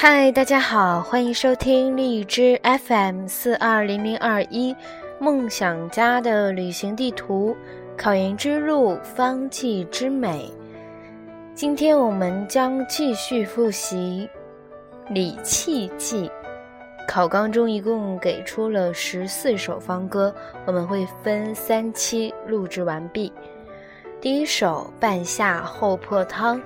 嗨，大家好，欢迎收听荔枝 FM 四二零零二一梦想家的旅行地图，考研之路方剂之美。今天我们将继续复习《礼器记》。考纲中一共给出了十四首方歌，我们会分三期录制完毕。第一首《半夏厚朴汤》。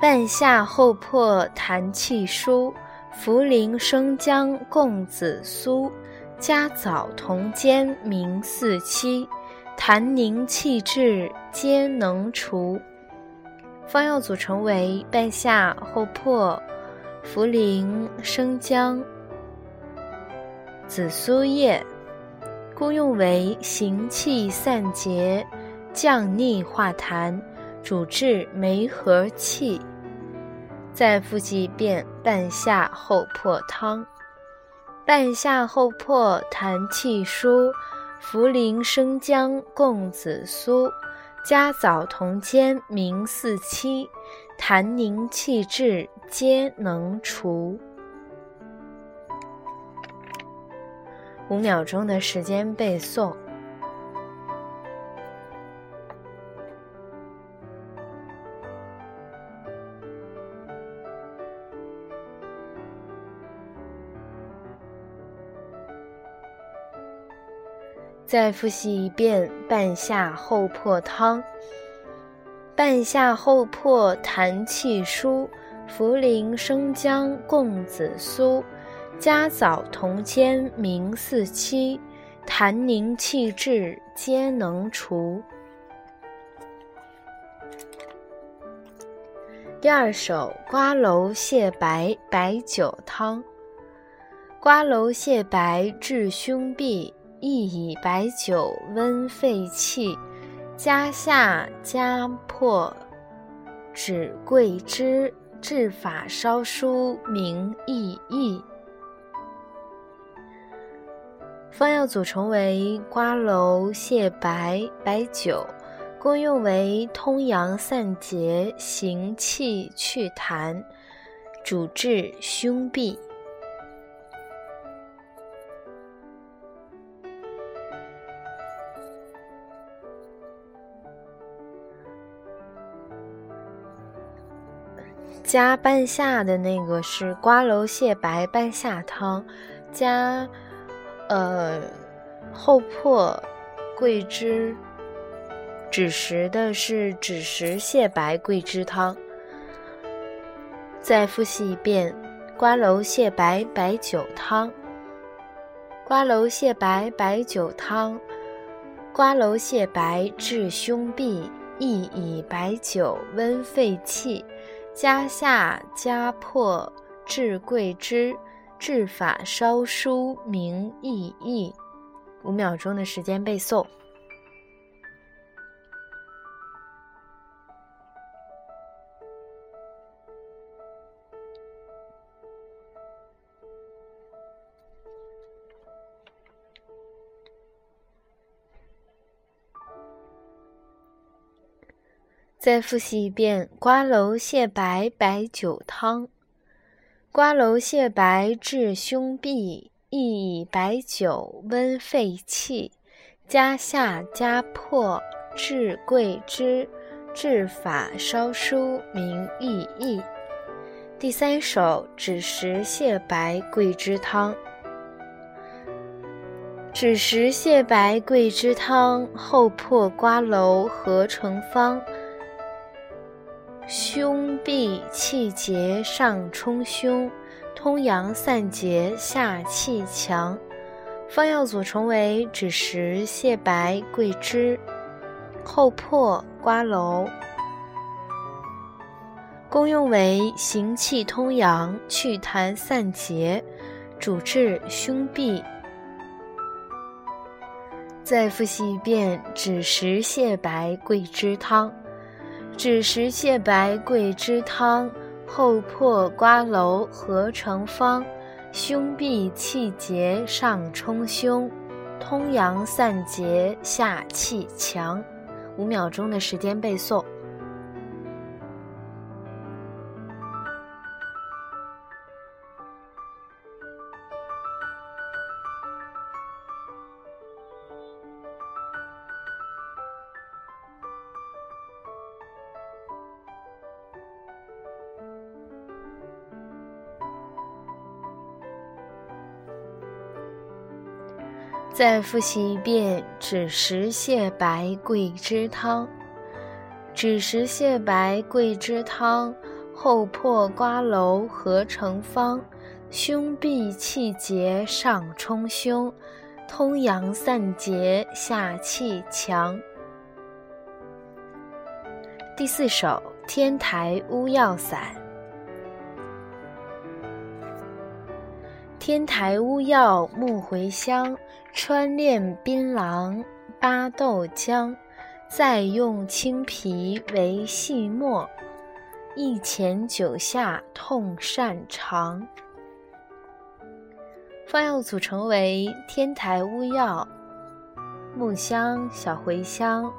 半夏厚朴痰气舒，茯苓生姜共子苏，加枣同煎明四七，痰凝气滞皆能除。方药组成为半夏厚朴、茯苓生姜、紫苏叶，功用为行气散结、降逆化痰。主治梅核气。再复习一遍半夏厚朴汤。半夏厚朴痰气舒，茯苓生姜共子苏，加枣同煎明四七，痰凝气滞皆能除。五秒钟的时间背诵。再复习一遍半夏厚朴汤。半夏厚朴痰气舒，茯苓生姜共子苏，加枣同煎明四七，痰凝气滞皆能除。第二首瓜蒌泻白白酒汤。瓜蒌泻白治胸痹。亦以白酒温肺气，加夏加破，止桂枝，治法稍疏，明翳翳。方药组成为瓜蒌泻白白酒，功用为通阳散结、行气祛痰，主治胸痹。加半夏的那个是瓜蒌泻白半夏汤，加呃厚朴、桂枝、枳实的是枳实泻白桂枝汤。再复习一遍瓜蒌泻白白酒汤。瓜蒌泻白白酒汤，瓜蒌泻白治胸痹，亦以白酒温肺气。家下家破志贵之，治法稍书名意义五秒钟的时间背诵。再复习一遍瓜蒌泻白白酒汤。瓜蒌泻白治胸痹，亦以白酒温肺气，加夏加破治桂枝，治发烧疏明翳翳。第三首枳实泻白桂枝汤。枳实泻白桂枝汤，后破瓜蒌合成方。胸痹气结上冲胸，通阳散结下气强。方药组成为枳实、泻白、桂枝、厚朴、瓜蒌，功用为行气通阳、祛痰散结，主治胸痹。再复习一遍枳实泻白桂枝汤。枳实泻白桂枝汤，厚破瓜蒌合成方，胸痹气结上冲胸，通阳散结下气强。五秒钟的时间背诵。再复习一遍枳实泻白桂枝汤。枳实泻白桂枝汤，后破瓜蒌合成方，胸痹气结上冲胸，通阳散结下气强。第四首天台乌药散。天台乌药木茴香，川炼槟榔，巴豆浆。再用青皮为细末，一钱九下痛善肠。方药组成为天台乌药、木香、小茴香、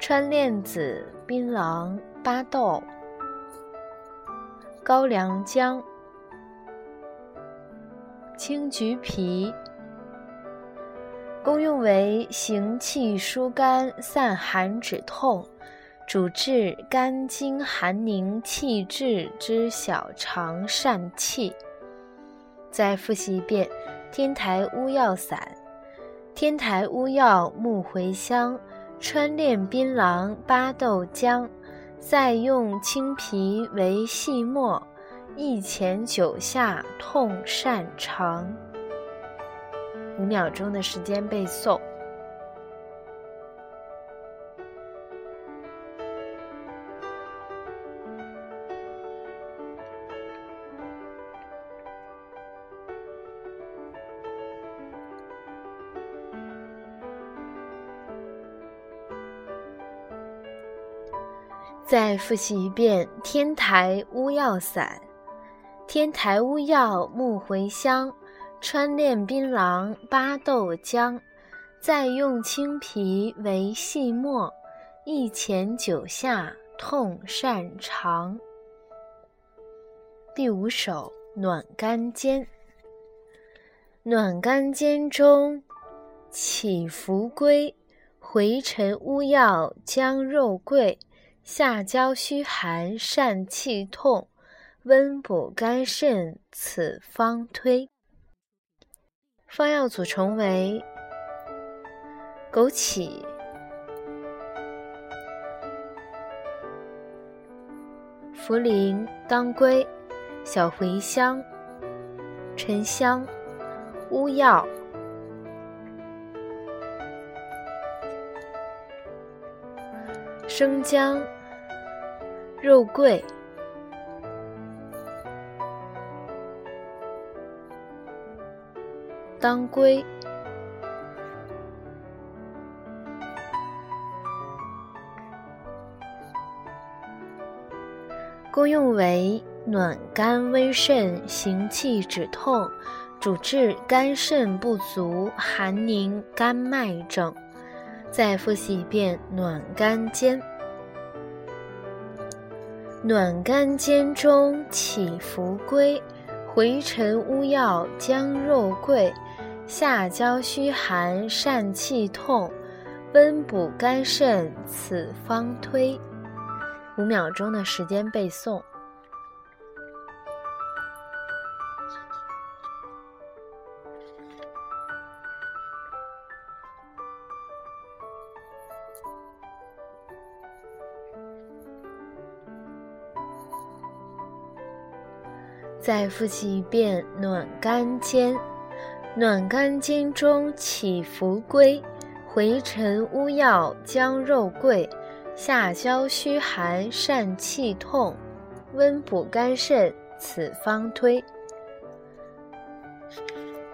川链子、槟榔、巴豆、高粱姜、青橘皮。功用为行气疏肝、散寒止痛，主治肝经寒凝气滞之小肠疝气。再复习一遍：天台乌药散。天台乌药木茴香，川炼槟榔，巴豆浆。再用青皮为细末，一钱九下痛善长。五秒钟的时间背诵。再复习一遍天台乌药散。天台乌药木茴香。川炼槟榔、巴豆浆，再用青皮为细末，一钱九下痛善长。第五首暖肝煎。暖肝煎中，起伏归，回陈乌药姜肉桂，下焦虚寒疝气痛，温补肝肾此方推。方药组成为：枸杞、茯苓、当归、小茴香、沉香、乌药、生姜、肉桂。当归，功用为暖肝温肾、行气止痛，主治肝肾不足、寒凝肝脉症。再复习一遍暖肝煎。暖肝煎中起伏归，回陈乌药姜肉桂。下焦虚寒疝气痛，温补肝肾此方推。五秒钟的时间背诵。再复习一遍暖肝煎。暖肝经中起伏归，回陈乌药姜肉桂，下焦虚寒疝气痛，温补肝肾此方推。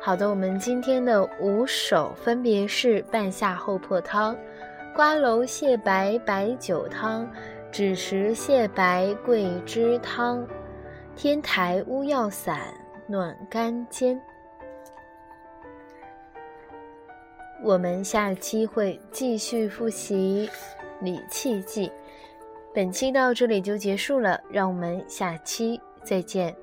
好的，我们今天的五首分别是半夏厚朴汤、瓜蒌泻白白酒汤、枳实泻白桂枝汤、天台乌药散、暖肝煎。我们下期会继续复习《礼器记》，本期到这里就结束了，让我们下期再见。